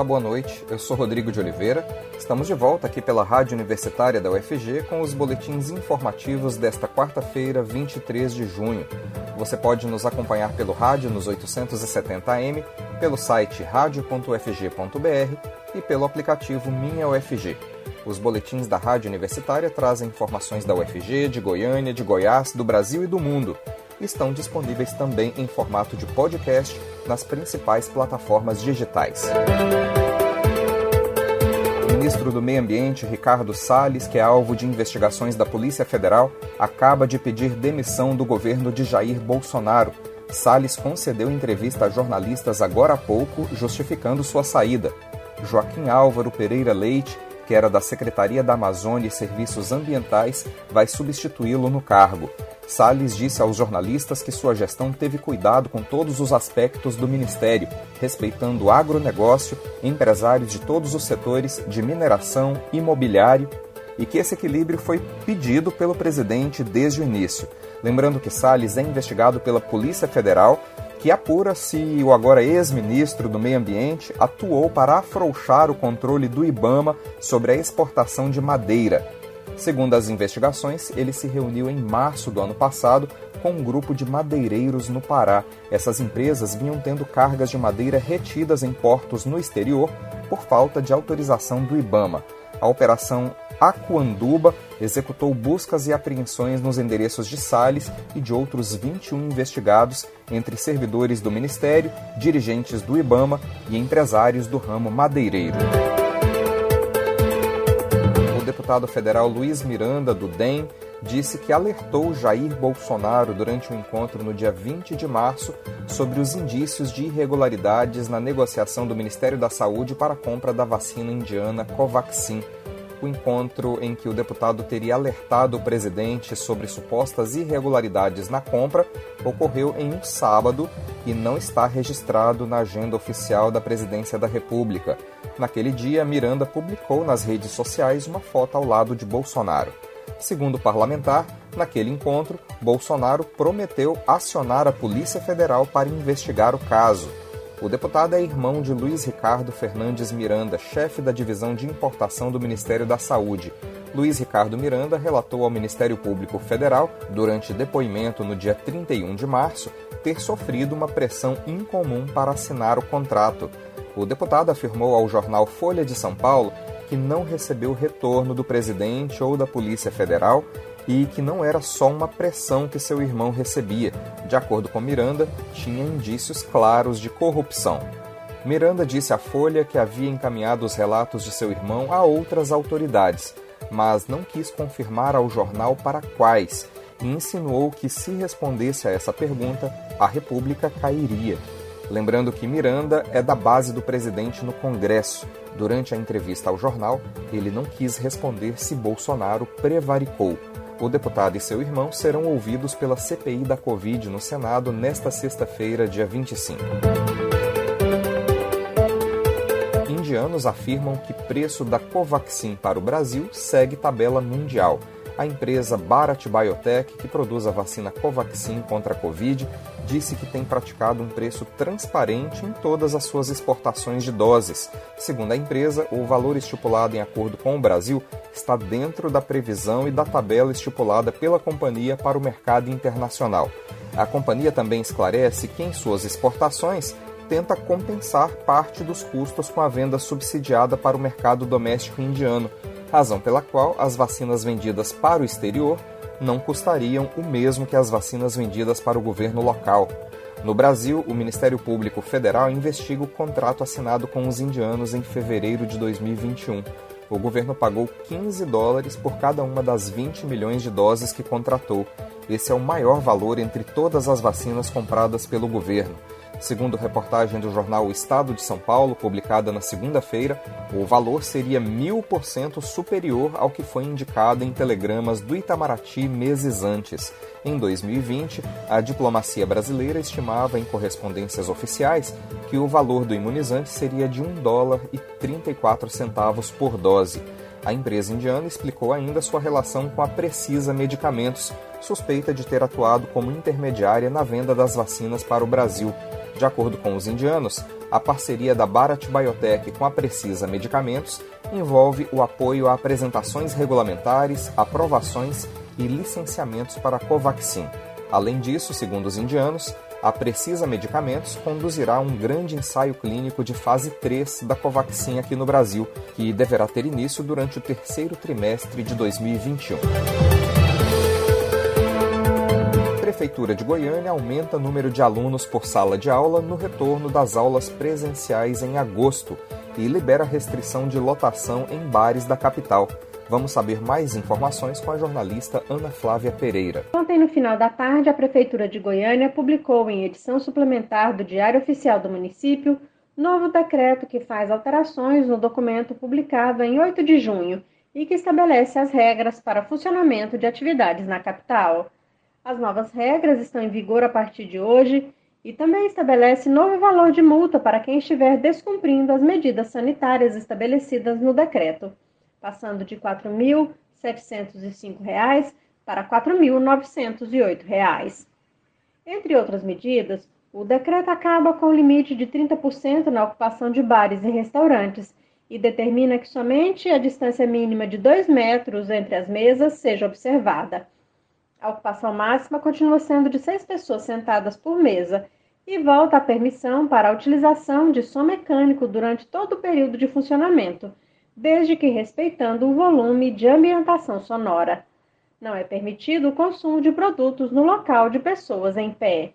Olá, boa noite. Eu sou Rodrigo de Oliveira. Estamos de volta aqui pela Rádio Universitária da UFG com os boletins informativos desta quarta-feira, 23 de junho. Você pode nos acompanhar pelo rádio nos 870m, pelo site radio.ufg.br e pelo aplicativo Minha UFG. Os boletins da Rádio Universitária trazem informações da UFG, de Goiânia, de Goiás, do Brasil e do mundo estão disponíveis também em formato de podcast nas principais plataformas digitais. Ministro do Meio Ambiente, Ricardo Salles, que é alvo de investigações da Polícia Federal, acaba de pedir demissão do governo de Jair Bolsonaro. Salles concedeu entrevista a jornalistas agora há pouco, justificando sua saída. Joaquim Álvaro Pereira Leite, que era da Secretaria da Amazônia e Serviços Ambientais, vai substituí-lo no cargo. Salles disse aos jornalistas que sua gestão teve cuidado com todos os aspectos do ministério, respeitando o agronegócio, empresários de todos os setores de mineração, imobiliário, e que esse equilíbrio foi pedido pelo presidente desde o início. Lembrando que Salles é investigado pela Polícia Federal, que apura se o agora ex-ministro do Meio Ambiente atuou para afrouxar o controle do Ibama sobre a exportação de madeira. Segundo as investigações, ele se reuniu em março do ano passado com um grupo de madeireiros no Pará. Essas empresas vinham tendo cargas de madeira retidas em portos no exterior por falta de autorização do Ibama. A operação Aquanduba executou buscas e apreensões nos endereços de Salles e de outros 21 investigados, entre servidores do Ministério, dirigentes do Ibama e empresários do ramo madeireiro. Deputado federal Luiz Miranda, do DEM, disse que alertou Jair Bolsonaro durante um encontro no dia 20 de março sobre os indícios de irregularidades na negociação do Ministério da Saúde para a compra da vacina indiana Covaxin. O encontro em que o deputado teria alertado o presidente sobre supostas irregularidades na compra ocorreu em um sábado e não está registrado na agenda oficial da Presidência da República. Naquele dia, Miranda publicou nas redes sociais uma foto ao lado de Bolsonaro. Segundo o parlamentar, naquele encontro, Bolsonaro prometeu acionar a Polícia Federal para investigar o caso. O deputado é irmão de Luiz Ricardo Fernandes Miranda, chefe da divisão de importação do Ministério da Saúde. Luiz Ricardo Miranda relatou ao Ministério Público Federal, durante depoimento no dia 31 de março, ter sofrido uma pressão incomum para assinar o contrato. O deputado afirmou ao jornal Folha de São Paulo que não recebeu retorno do presidente ou da Polícia Federal e que não era só uma pressão que seu irmão recebia. De acordo com Miranda, tinha indícios claros de corrupção. Miranda disse à Folha que havia encaminhado os relatos de seu irmão a outras autoridades, mas não quis confirmar ao jornal para quais e insinuou que, se respondesse a essa pergunta, a República cairia. Lembrando que Miranda é da base do presidente no Congresso. Durante a entrevista ao jornal, ele não quis responder se Bolsonaro prevaricou. O deputado e seu irmão serão ouvidos pela CPI da Covid no Senado nesta sexta-feira, dia 25. Indianos afirmam que preço da Covaxin para o Brasil segue tabela mundial a empresa Bharat Biotech, que produz a vacina Covaxin contra a Covid, disse que tem praticado um preço transparente em todas as suas exportações de doses. Segundo a empresa, o valor estipulado em acordo com o Brasil está dentro da previsão e da tabela estipulada pela companhia para o mercado internacional. A companhia também esclarece que em suas exportações tenta compensar parte dos custos com a venda subsidiada para o mercado doméstico indiano, razão pela qual as vacinas vendidas para o exterior não custariam o mesmo que as vacinas vendidas para o governo local. No Brasil, o Ministério Público Federal investiga o contrato assinado com os indianos em fevereiro de 2021. O governo pagou 15 dólares por cada uma das 20 milhões de doses que contratou. Esse é o maior valor entre todas as vacinas compradas pelo governo. Segundo reportagem do jornal o Estado de São Paulo, publicada na segunda-feira, o valor seria mil por cento superior ao que foi indicado em telegramas do Itamaraty meses antes. Em 2020, a diplomacia brasileira estimava em correspondências oficiais que o valor do imunizante seria de 1 dólar e 34 centavos por dose. A empresa indiana explicou ainda sua relação com a Precisa Medicamentos, suspeita de ter atuado como intermediária na venda das vacinas para o Brasil. De acordo com os indianos, a parceria da Bharat Biotech com a Precisa Medicamentos envolve o apoio a apresentações regulamentares, aprovações e licenciamentos para a Covaxin. Além disso, segundo os indianos, a Precisa Medicamentos conduzirá um grande ensaio clínico de fase 3 da Covaxin aqui no Brasil, que deverá ter início durante o terceiro trimestre de 2021. Prefeitura de Goiânia aumenta o número de alunos por sala de aula no retorno das aulas presenciais em agosto e libera restrição de lotação em bares da capital. Vamos saber mais informações com a jornalista Ana Flávia Pereira. Ontem, no final da tarde, a Prefeitura de Goiânia publicou em edição suplementar do Diário Oficial do Município novo decreto que faz alterações no documento publicado em 8 de junho e que estabelece as regras para funcionamento de atividades na capital. As novas regras estão em vigor a partir de hoje e também estabelece novo valor de multa para quem estiver descumprindo as medidas sanitárias estabelecidas no decreto, passando de R$ 4.705 para R$ 4.908. Entre outras medidas, o decreto acaba com o limite de 30% na ocupação de bares e restaurantes e determina que somente a distância mínima de 2 metros entre as mesas seja observada. A ocupação máxima continua sendo de seis pessoas sentadas por mesa e volta a permissão para a utilização de som mecânico durante todo o período de funcionamento, desde que respeitando o volume de ambientação sonora. Não é permitido o consumo de produtos no local de pessoas em pé.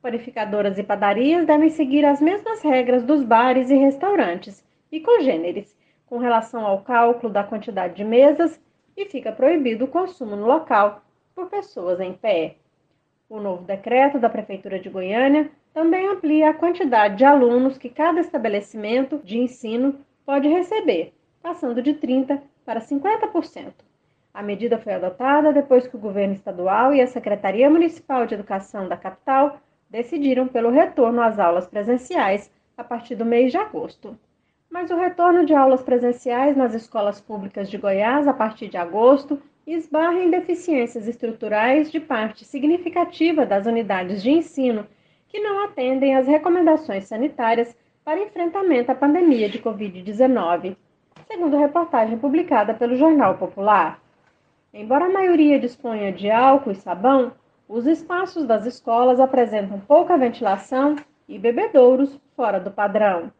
Panificadoras e padarias devem seguir as mesmas regras dos bares e restaurantes e congêneres, com relação ao cálculo da quantidade de mesas, e fica proibido o consumo no local por pessoas em pé. O novo decreto da Prefeitura de Goiânia também amplia a quantidade de alunos que cada estabelecimento de ensino pode receber, passando de 30% para 50%. A medida foi adotada depois que o governo estadual e a Secretaria Municipal de Educação da capital decidiram pelo retorno às aulas presenciais a partir do mês de agosto. Mas o retorno de aulas presenciais nas escolas públicas de Goiás a partir de agosto esbarra em deficiências estruturais de parte significativa das unidades de ensino que não atendem às recomendações sanitárias para enfrentamento à pandemia de Covid-19, segundo reportagem publicada pelo Jornal Popular. Embora a maioria disponha de álcool e sabão, os espaços das escolas apresentam pouca ventilação e bebedouros fora do padrão.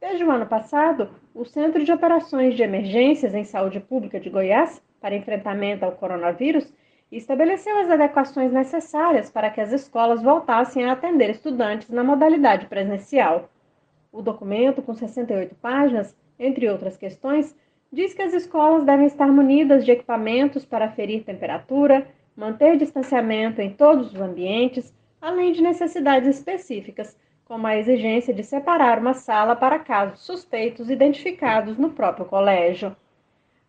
Desde o ano passado, o Centro de Operações de Emergências em Saúde Pública de Goiás para enfrentamento ao coronavírus estabeleceu as adequações necessárias para que as escolas voltassem a atender estudantes na modalidade presencial. O documento, com 68 páginas, entre outras questões, diz que as escolas devem estar munidas de equipamentos para aferir temperatura, manter distanciamento em todos os ambientes, além de necessidades específicas, como a exigência de separar uma sala para casos suspeitos identificados no próprio colégio.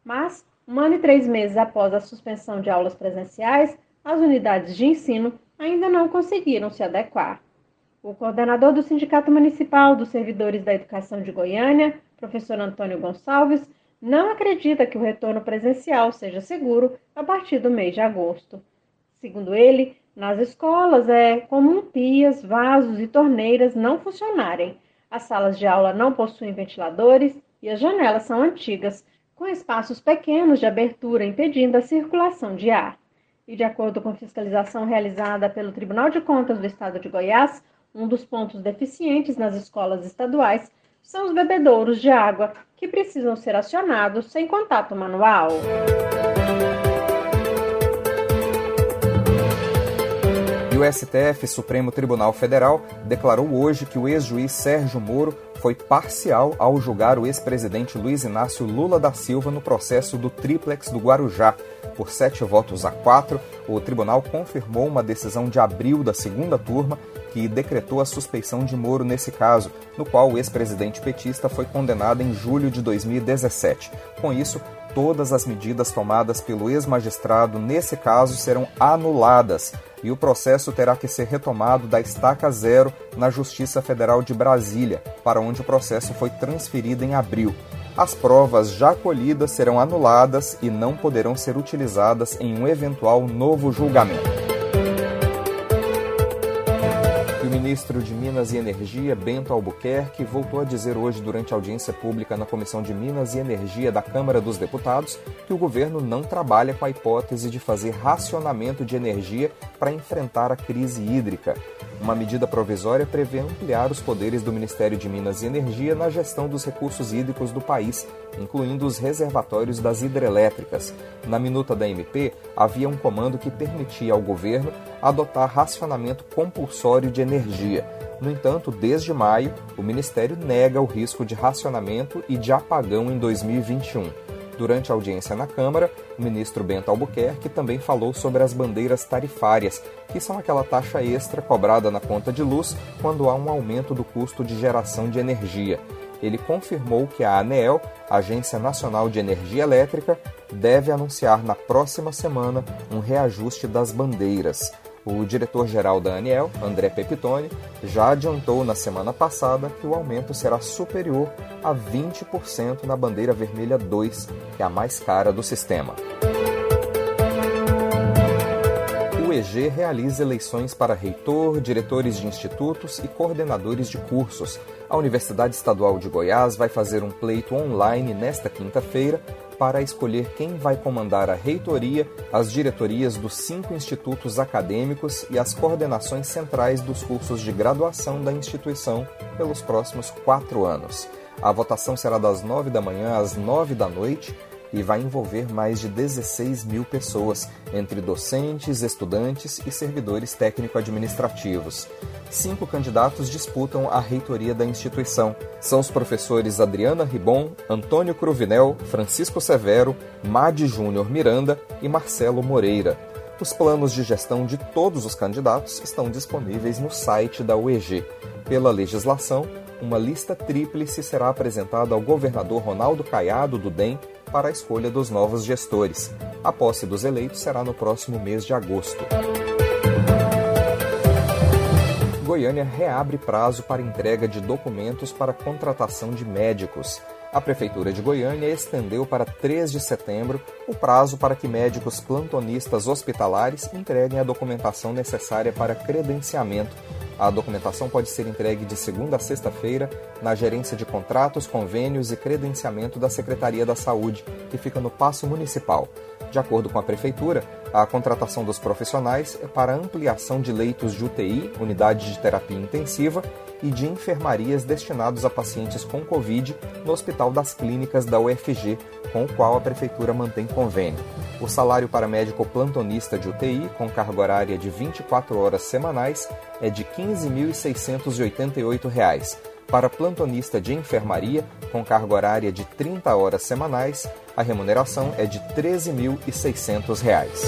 Mas um ano e três meses após a suspensão de aulas presenciais, as unidades de ensino ainda não conseguiram se adequar. O coordenador do Sindicato Municipal dos Servidores da Educação de Goiânia, professor Antônio Gonçalves, não acredita que o retorno presencial seja seguro a partir do mês de agosto. Segundo ele, nas escolas é comum pias, vasos e torneiras não funcionarem. As salas de aula não possuem ventiladores e as janelas são antigas, com espaços pequenos de abertura impedindo a circulação de ar. E de acordo com fiscalização realizada pelo Tribunal de Contas do Estado de Goiás, um dos pontos deficientes nas escolas estaduais são os bebedouros de água, que precisam ser acionados sem contato manual. E o STF, Supremo Tribunal Federal, declarou hoje que o ex-juiz Sérgio Moro foi parcial ao julgar o ex-presidente Luiz Inácio Lula da Silva no processo do triplex do Guarujá. Por sete votos a quatro, o tribunal confirmou uma decisão de abril da segunda turma que decretou a suspeição de Moro nesse caso, no qual o ex-presidente petista foi condenado em julho de 2017. Com isso, todas as medidas tomadas pelo ex-magistrado nesse caso serão anuladas e o processo terá que ser retomado da estaca zero na Justiça Federal de Brasília, para onde o processo foi transferido em abril. As provas já colhidas serão anuladas e não poderão ser utilizadas em um eventual novo julgamento. Ministro de Minas e Energia, Bento Albuquerque, voltou a dizer hoje, durante audiência pública na Comissão de Minas e Energia da Câmara dos Deputados, que o governo não trabalha com a hipótese de fazer racionamento de energia para enfrentar a crise hídrica. Uma medida provisória prevê ampliar os poderes do Ministério de Minas e Energia na gestão dos recursos hídricos do país, incluindo os reservatórios das hidrelétricas. Na minuta da MP, havia um comando que permitia ao governo adotar racionamento compulsório de energia. No entanto, desde maio, o Ministério nega o risco de racionamento e de apagão em 2021. Durante a audiência na Câmara, o ministro Bento Albuquerque também falou sobre as bandeiras tarifárias, que são aquela taxa extra cobrada na conta de luz quando há um aumento do custo de geração de energia. Ele confirmou que a ANEEL, Agência Nacional de Energia Elétrica, deve anunciar na próxima semana um reajuste das bandeiras. O diretor-geral da ANEEL, André Pepitone, já adiantou na semana passada que o aumento será superior a 20% na bandeira vermelha 2, que é a mais cara do sistema. EG realiza eleições para reitor, diretores de institutos e coordenadores de cursos. A Universidade Estadual de Goiás vai fazer um pleito online nesta quinta-feira para escolher quem vai comandar a reitoria, as diretorias dos cinco institutos acadêmicos e as coordenações centrais dos cursos de graduação da instituição pelos próximos quatro anos. A votação será das nove da manhã às nove da noite e vai envolver mais de 16 mil pessoas, entre docentes, estudantes e servidores técnico-administrativos. Cinco candidatos disputam a reitoria da instituição. São os professores Adriana Ribon, Antônio Cruvinel, Francisco Severo, Madi Júnior Miranda e Marcelo Moreira. Os planos de gestão de todos os candidatos estão disponíveis no site da UEG. Pela legislação, uma lista tríplice será apresentada ao governador Ronaldo Caiado do DEM para a escolha dos novos gestores. A posse dos eleitos será no próximo mês de agosto. Goiânia reabre prazo para entrega de documentos para contratação de médicos. A Prefeitura de Goiânia estendeu para 3 de setembro o prazo para que médicos plantonistas hospitalares entreguem a documentação necessária para credenciamento a documentação pode ser entregue de segunda a sexta-feira na Gerência de Contratos, Convênios e Credenciamento da Secretaria da Saúde, que fica no Paço Municipal. De acordo com a Prefeitura, a contratação dos profissionais é para ampliação de leitos de UTI, unidade de terapia intensiva, e de enfermarias destinados a pacientes com Covid no Hospital das Clínicas da UFG, com o qual a Prefeitura mantém convênio. O salário para médico plantonista de UTI, com carga horária de 24 horas semanais, é de R$ 15.688. Para plantonista de enfermaria, com carga horária de 30 horas semanais, a remuneração é de R$ 13.600.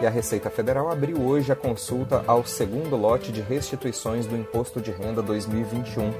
E a Receita Federal abriu hoje a consulta ao segundo lote de restituições do Imposto de Renda 2021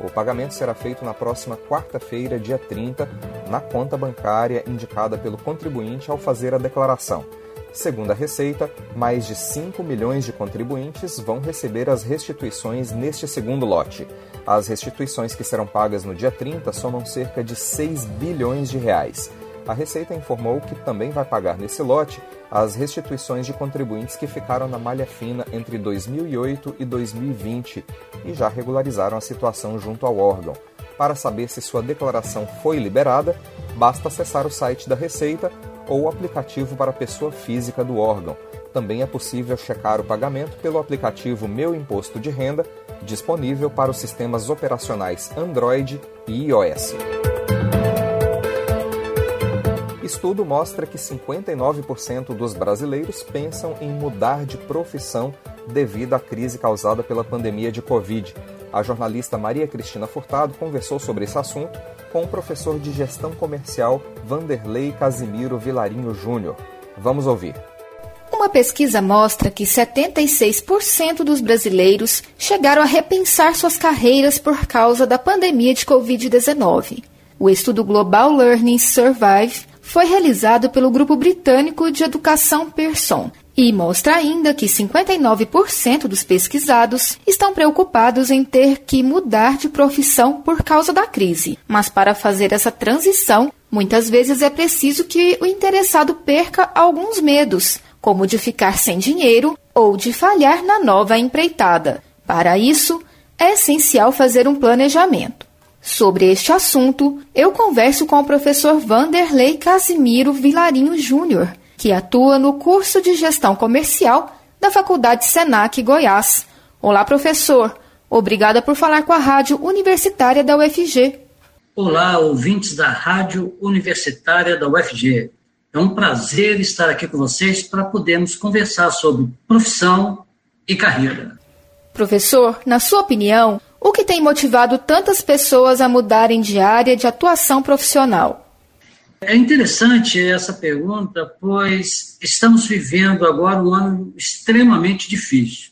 o pagamento será feito na próxima quarta-feira, dia 30, na conta bancária indicada pelo contribuinte ao fazer a declaração. Segundo a Receita, mais de 5 milhões de contribuintes vão receber as restituições neste segundo lote. As restituições que serão pagas no dia 30 somam cerca de 6 bilhões de reais. A Receita informou que também vai pagar nesse lote as restituições de contribuintes que ficaram na malha fina entre 2008 e 2020 e já regularizaram a situação junto ao órgão. Para saber se sua declaração foi liberada, basta acessar o site da Receita ou o aplicativo para pessoa física do órgão. Também é possível checar o pagamento pelo aplicativo Meu Imposto de Renda, disponível para os sistemas operacionais Android e iOS. Estudo mostra que 59% dos brasileiros pensam em mudar de profissão devido à crise causada pela pandemia de Covid. A jornalista Maria Cristina Furtado conversou sobre esse assunto com o professor de gestão comercial Vanderlei Casimiro Vilarinho Júnior. Vamos ouvir. Uma pesquisa mostra que 76% dos brasileiros chegaram a repensar suas carreiras por causa da pandemia de Covid-19. O estudo Global Learning Survive foi realizado pelo grupo britânico de educação Pearson e mostra ainda que 59% dos pesquisados estão preocupados em ter que mudar de profissão por causa da crise. Mas para fazer essa transição, muitas vezes é preciso que o interessado perca alguns medos, como de ficar sem dinheiro ou de falhar na nova empreitada. Para isso, é essencial fazer um planejamento. Sobre este assunto, eu converso com o professor Vanderlei Casimiro Vilarinho Júnior, que atua no curso de Gestão Comercial da Faculdade Senac Goiás. Olá, professor. Obrigada por falar com a Rádio Universitária da UFG. Olá, ouvintes da Rádio Universitária da UFG. É um prazer estar aqui com vocês para podermos conversar sobre profissão e carreira. Professor, na sua opinião, o que tem motivado tantas pessoas a mudarem de área de atuação profissional? É interessante essa pergunta, pois estamos vivendo agora um ano extremamente difícil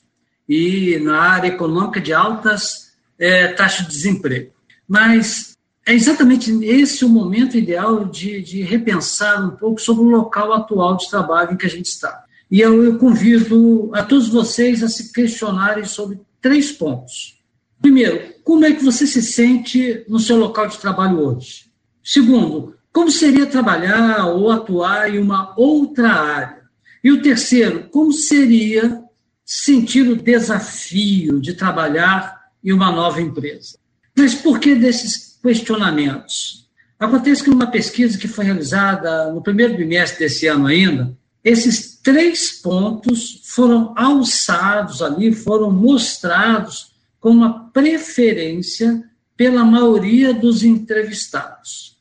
e na área econômica de altas é, taxas de desemprego. Mas é exatamente esse o momento ideal de, de, repensar um pouco sobre o local atual de trabalho em que a gente está. E eu, eu convido a todos vocês a se questionarem sobre três pontos. Primeiro, como é que você se sente no seu local de trabalho hoje? Segundo, como seria trabalhar ou atuar em uma outra área? E o terceiro, como seria sentir o desafio de trabalhar em uma nova empresa? Mas por que desses questionamentos? Acontece que numa pesquisa que foi realizada no primeiro bimestre desse ano ainda, esses três pontos foram alçados ali, foram mostrados com uma preferência pela maioria dos entrevistados.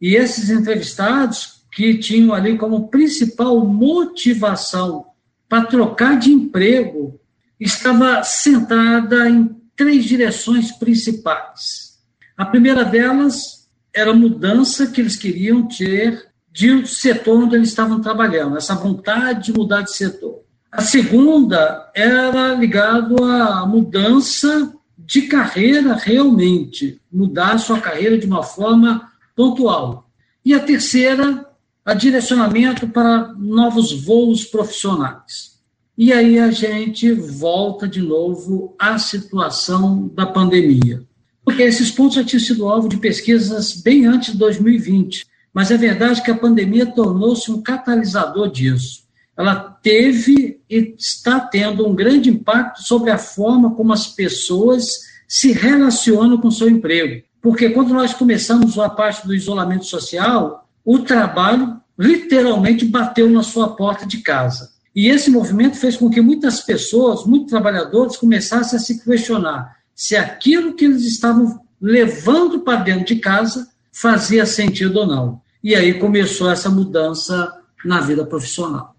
E esses entrevistados que tinham ali como principal motivação para trocar de emprego estava centrada em três direções principais. A primeira delas era a mudança que eles queriam ter de setor onde eles estavam trabalhando, essa vontade de mudar de setor. A segunda era ligado à mudança de carreira realmente, mudar sua carreira de uma forma pontual. E a terceira, a direcionamento para novos voos profissionais. E aí a gente volta de novo à situação da pandemia. Porque esses pontos já tinham sido alvo de pesquisas bem antes de 2020, mas é verdade que a pandemia tornou-se um catalisador disso ela teve e está tendo um grande impacto sobre a forma como as pessoas se relacionam com o seu emprego. Porque quando nós começamos a parte do isolamento social, o trabalho literalmente bateu na sua porta de casa. E esse movimento fez com que muitas pessoas, muitos trabalhadores, começassem a se questionar se aquilo que eles estavam levando para dentro de casa fazia sentido ou não. E aí começou essa mudança na vida profissional.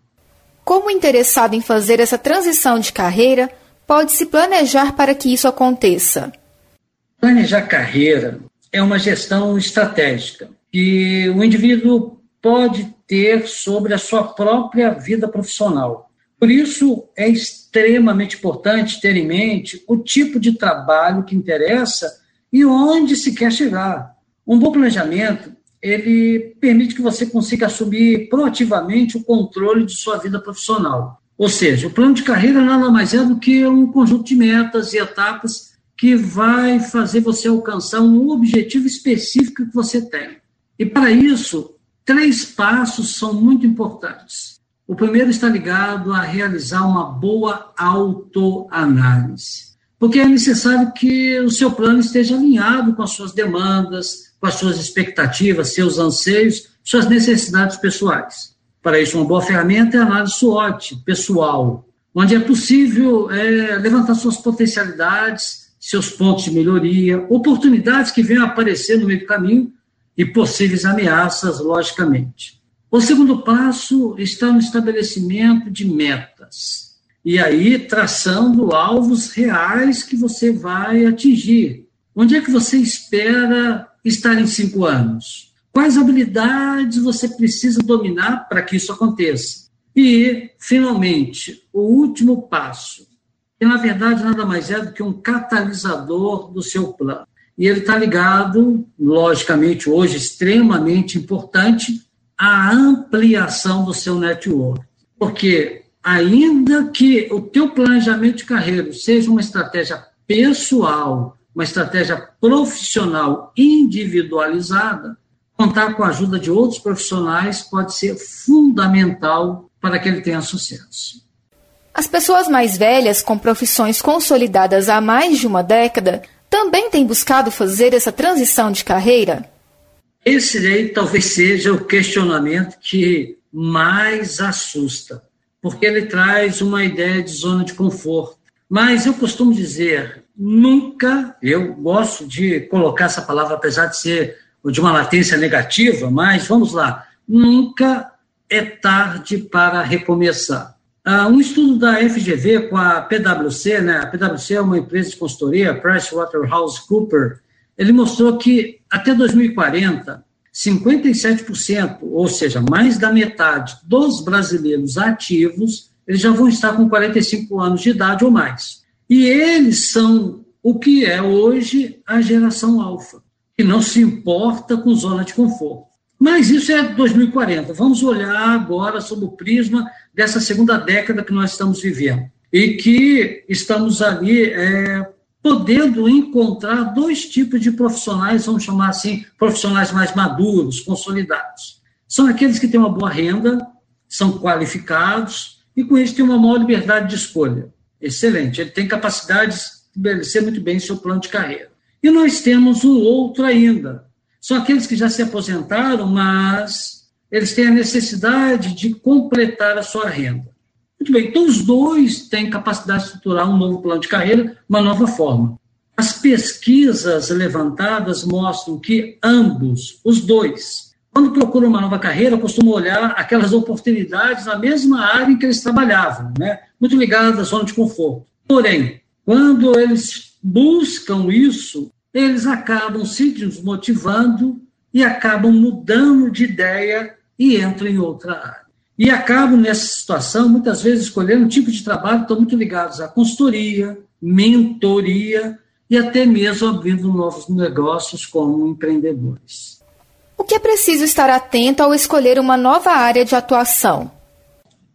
Como interessado em fazer essa transição de carreira, pode se planejar para que isso aconteça? Planejar carreira é uma gestão estratégica que o indivíduo pode ter sobre a sua própria vida profissional. Por isso, é extremamente importante ter em mente o tipo de trabalho que interessa e onde se quer chegar. Um bom planejamento ele permite que você consiga assumir proativamente o controle de sua vida profissional. Ou seja, o plano de carreira nada mais é do que um conjunto de metas e etapas que vai fazer você alcançar um objetivo específico que você tem. E para isso, três passos são muito importantes. O primeiro está ligado a realizar uma boa autoanálise, porque é necessário que o seu plano esteja alinhado com as suas demandas, com as suas expectativas, seus anseios, suas necessidades pessoais. Para isso, uma boa ferramenta é a análise SWOT pessoal, onde é possível é, levantar suas potencialidades, seus pontos de melhoria, oportunidades que venham a aparecer no meio do caminho e possíveis ameaças, logicamente. O segundo passo está no estabelecimento de metas. E aí, traçando alvos reais que você vai atingir. Onde é que você espera estar em cinco anos? Quais habilidades você precisa dominar para que isso aconteça? E, finalmente, o último passo, que na verdade nada mais é do que um catalisador do seu plano. E ele está ligado, logicamente, hoje, extremamente importante, à ampliação do seu network. Porque, ainda que o teu planejamento de carreira seja uma estratégia pessoal, uma estratégia profissional individualizada, contar com a ajuda de outros profissionais pode ser fundamental para que ele tenha sucesso. As pessoas mais velhas, com profissões consolidadas há mais de uma década, também têm buscado fazer essa transição de carreira? Esse aí talvez seja o questionamento que mais assusta, porque ele traz uma ideia de zona de conforto. Mas eu costumo dizer, nunca, eu gosto de colocar essa palavra, apesar de ser de uma latência negativa, mas vamos lá, nunca é tarde para recomeçar. Uh, um estudo da FGV com a PwC, né? a PwC é uma empresa de consultoria, PricewaterhouseCoopers, ele mostrou que até 2040, 57%, ou seja, mais da metade dos brasileiros ativos, eles já vão estar com 45 anos de idade ou mais. E eles são o que é hoje a geração alfa, que não se importa com zona de conforto. Mas isso é 2040. Vamos olhar agora sob o prisma dessa segunda década que nós estamos vivendo. E que estamos ali é, podendo encontrar dois tipos de profissionais, vamos chamar assim, profissionais mais maduros, consolidados. São aqueles que têm uma boa renda, são qualificados e com isso têm uma maior liberdade de escolha. Excelente, ele tem capacidade de estabelecer muito bem seu plano de carreira. E nós temos um outro ainda, são aqueles que já se aposentaram, mas eles têm a necessidade de completar a sua renda. Muito bem, então os dois têm capacidade de estruturar um novo plano de carreira, uma nova forma. As pesquisas levantadas mostram que ambos, os dois, quando procuram uma nova carreira, costumam olhar aquelas oportunidades na mesma área em que eles trabalhavam, né? muito ligadas à zona de conforto. Porém, quando eles buscam isso, eles acabam se desmotivando e acabam mudando de ideia e entram em outra área. E acabam nessa situação, muitas vezes, escolhendo um tipo de trabalho que estão muito ligados à consultoria, mentoria e até mesmo abrindo novos negócios como empreendedores. O que é preciso estar atento ao escolher uma nova área de atuação?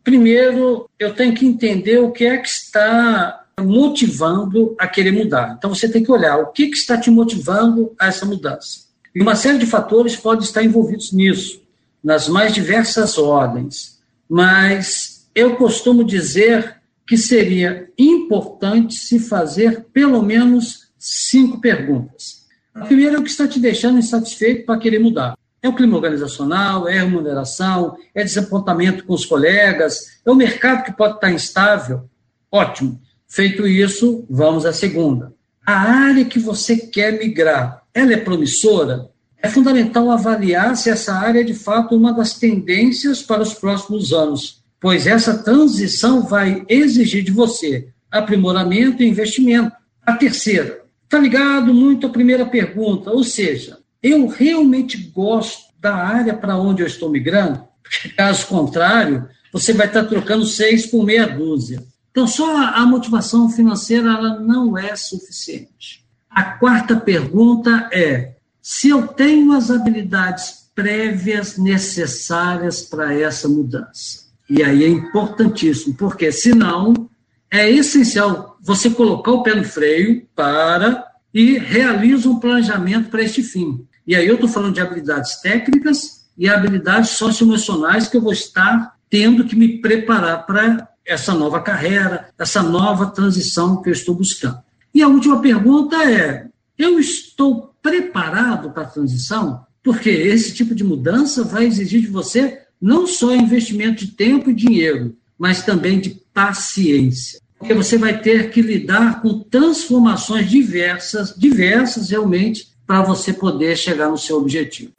Primeiro, eu tenho que entender o que é que está motivando a querer mudar. Então você tem que olhar o que, que está te motivando a essa mudança. E uma série de fatores podem estar envolvidos nisso, nas mais diversas ordens. Mas eu costumo dizer que seria importante se fazer pelo menos cinco perguntas. A primeira é o que está te deixando insatisfeito para querer mudar. É o clima organizacional, é a remuneração, é desapontamento com os colegas, é o mercado que pode estar instável. Ótimo. Feito isso, vamos à segunda. A área que você quer migrar, ela é promissora? É fundamental avaliar se essa área é de fato uma das tendências para os próximos anos, pois essa transição vai exigir de você aprimoramento e investimento. A terceira, está ligado muito à primeira pergunta, ou seja, eu realmente gosto da área para onde eu estou migrando? Porque, caso contrário, você vai estar trocando seis por meia dúzia. Então, só a motivação financeira ela não é suficiente. A quarta pergunta é: se eu tenho as habilidades prévias necessárias para essa mudança? E aí é importantíssimo, porque senão é essencial você colocar o pé no freio para e realiza um planejamento para este fim. E aí eu estou falando de habilidades técnicas e habilidades socioemocionais que eu vou estar tendo que me preparar para essa nova carreira, essa nova transição que eu estou buscando. E a última pergunta é: eu estou preparado para a transição? Porque esse tipo de mudança vai exigir de você não só investimento de tempo e dinheiro, mas também de paciência. Porque você vai ter que lidar com transformações diversas, diversas realmente, para você poder chegar no seu objetivo.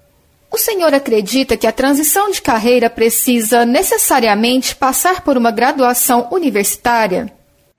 O senhor acredita que a transição de carreira precisa necessariamente passar por uma graduação universitária?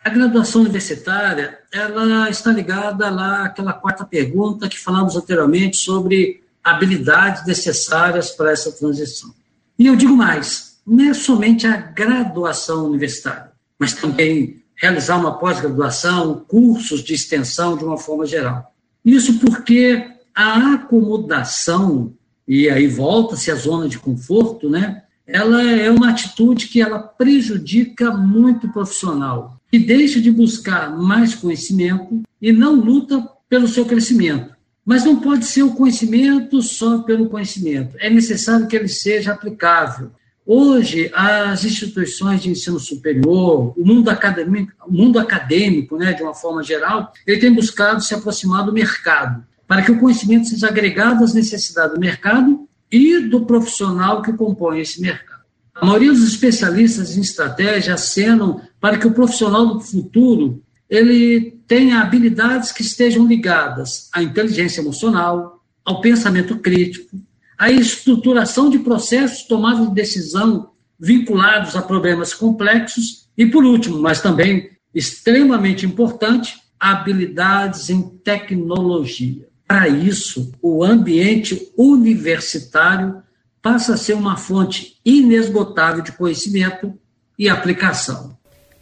A graduação universitária, ela está ligada lá àquela quarta pergunta que falamos anteriormente sobre habilidades necessárias para essa transição. E eu digo mais, não é somente a graduação universitária, mas também realizar uma pós-graduação, cursos de extensão de uma forma geral. Isso porque a acomodação e aí volta-se à zona de conforto, né? Ela é uma atitude que ela prejudica muito o profissional, que deixa de buscar mais conhecimento e não luta pelo seu crescimento. Mas não pode ser o conhecimento só pelo conhecimento. É necessário que ele seja aplicável. Hoje, as instituições de ensino superior, o mundo acadêmico, o mundo acadêmico né, de uma forma geral, ele tem buscado se aproximar do mercado, para que o conhecimento seja agregado às necessidades do mercado e do profissional que compõe esse mercado. A maioria dos especialistas em estratégia acenam para que o profissional do futuro ele tenha habilidades que estejam ligadas à inteligência emocional, ao pensamento crítico, à estruturação de processos de tomada de decisão vinculados a problemas complexos e, por último, mas também extremamente importante, habilidades em tecnologia. Para isso, o ambiente universitário passa a ser uma fonte inesgotável de conhecimento e aplicação.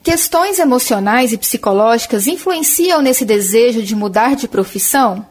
Questões emocionais e psicológicas influenciam nesse desejo de mudar de profissão?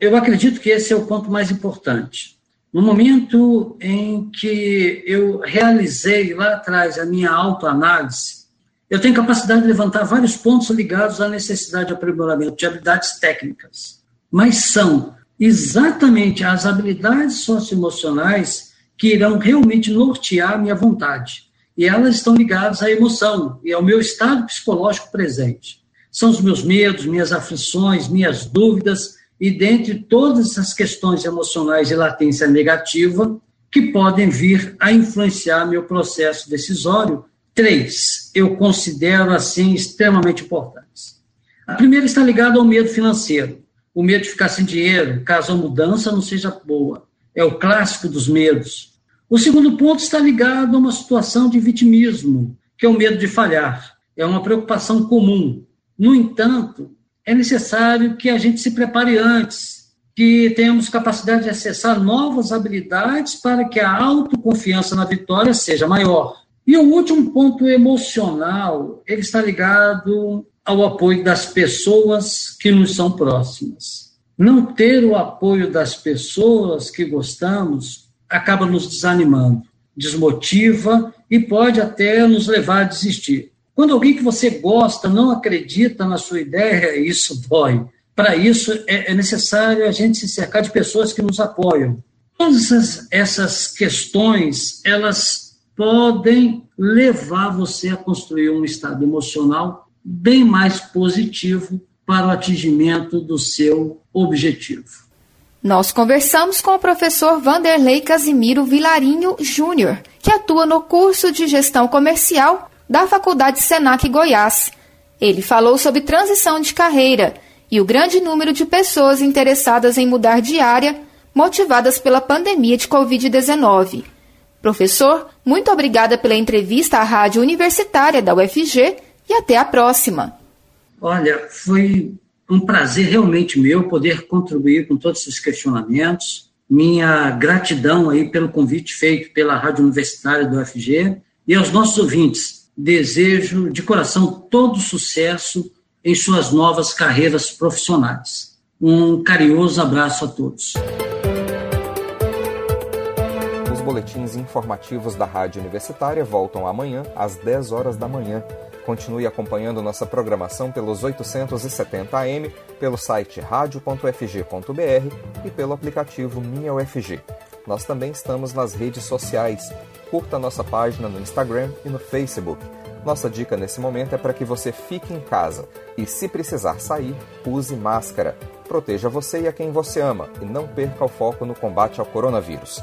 Eu acredito que esse é o ponto mais importante. No momento em que eu realizei lá atrás a minha autoanálise, eu tenho capacidade de levantar vários pontos ligados à necessidade de aprimoramento de habilidades técnicas, mas são exatamente as habilidades socioemocionais que irão realmente nortear a minha vontade e elas estão ligadas à emoção e ao meu estado psicológico presente. São os meus medos, minhas aflições, minhas dúvidas, e dentre todas essas questões emocionais de latência negativa que podem vir a influenciar meu processo decisório, três eu considero assim extremamente importantes. A primeira está ligada ao medo financeiro, o medo de ficar sem dinheiro, caso a mudança não seja boa. É o clássico dos medos. O segundo ponto está ligado a uma situação de vitimismo, que é o medo de falhar. É uma preocupação comum. No entanto, é necessário que a gente se prepare antes, que tenhamos capacidade de acessar novas habilidades para que a autoconfiança na vitória seja maior. E o último ponto emocional, ele está ligado ao apoio das pessoas que nos são próximas. Não ter o apoio das pessoas que gostamos acaba nos desanimando, desmotiva e pode até nos levar a desistir. Quando alguém que você gosta não acredita na sua ideia, isso dói. Para isso, é, é necessário a gente se cercar de pessoas que nos apoiam. Todas essas, questões, elas podem levar você a construir um estado emocional bem mais positivo para o atingimento do seu objetivo. Nós conversamos com o professor Vanderlei Casimiro Vilarinho Júnior, que atua no curso de gestão comercial da Faculdade Senac Goiás. Ele falou sobre transição de carreira e o grande número de pessoas interessadas em mudar de área, motivadas pela pandemia de Covid-19. Professor, muito obrigada pela entrevista à Rádio Universitária da UFG e até a próxima. Olha, foi um prazer realmente meu poder contribuir com todos esses questionamentos. Minha gratidão aí pelo convite feito pela Rádio Universitária do UFG e aos nossos ouvintes. Desejo de coração todo sucesso em suas novas carreiras profissionais. Um carinhoso abraço a todos. Boletins informativos da Rádio Universitária voltam amanhã às 10 horas da manhã. Continue acompanhando nossa programação pelos 870 AM, pelo site radio.fg.br e pelo aplicativo Minha UFG. Nós também estamos nas redes sociais. Curta nossa página no Instagram e no Facebook. Nossa dica nesse momento é para que você fique em casa e, se precisar sair, use máscara. Proteja você e a quem você ama e não perca o foco no combate ao coronavírus.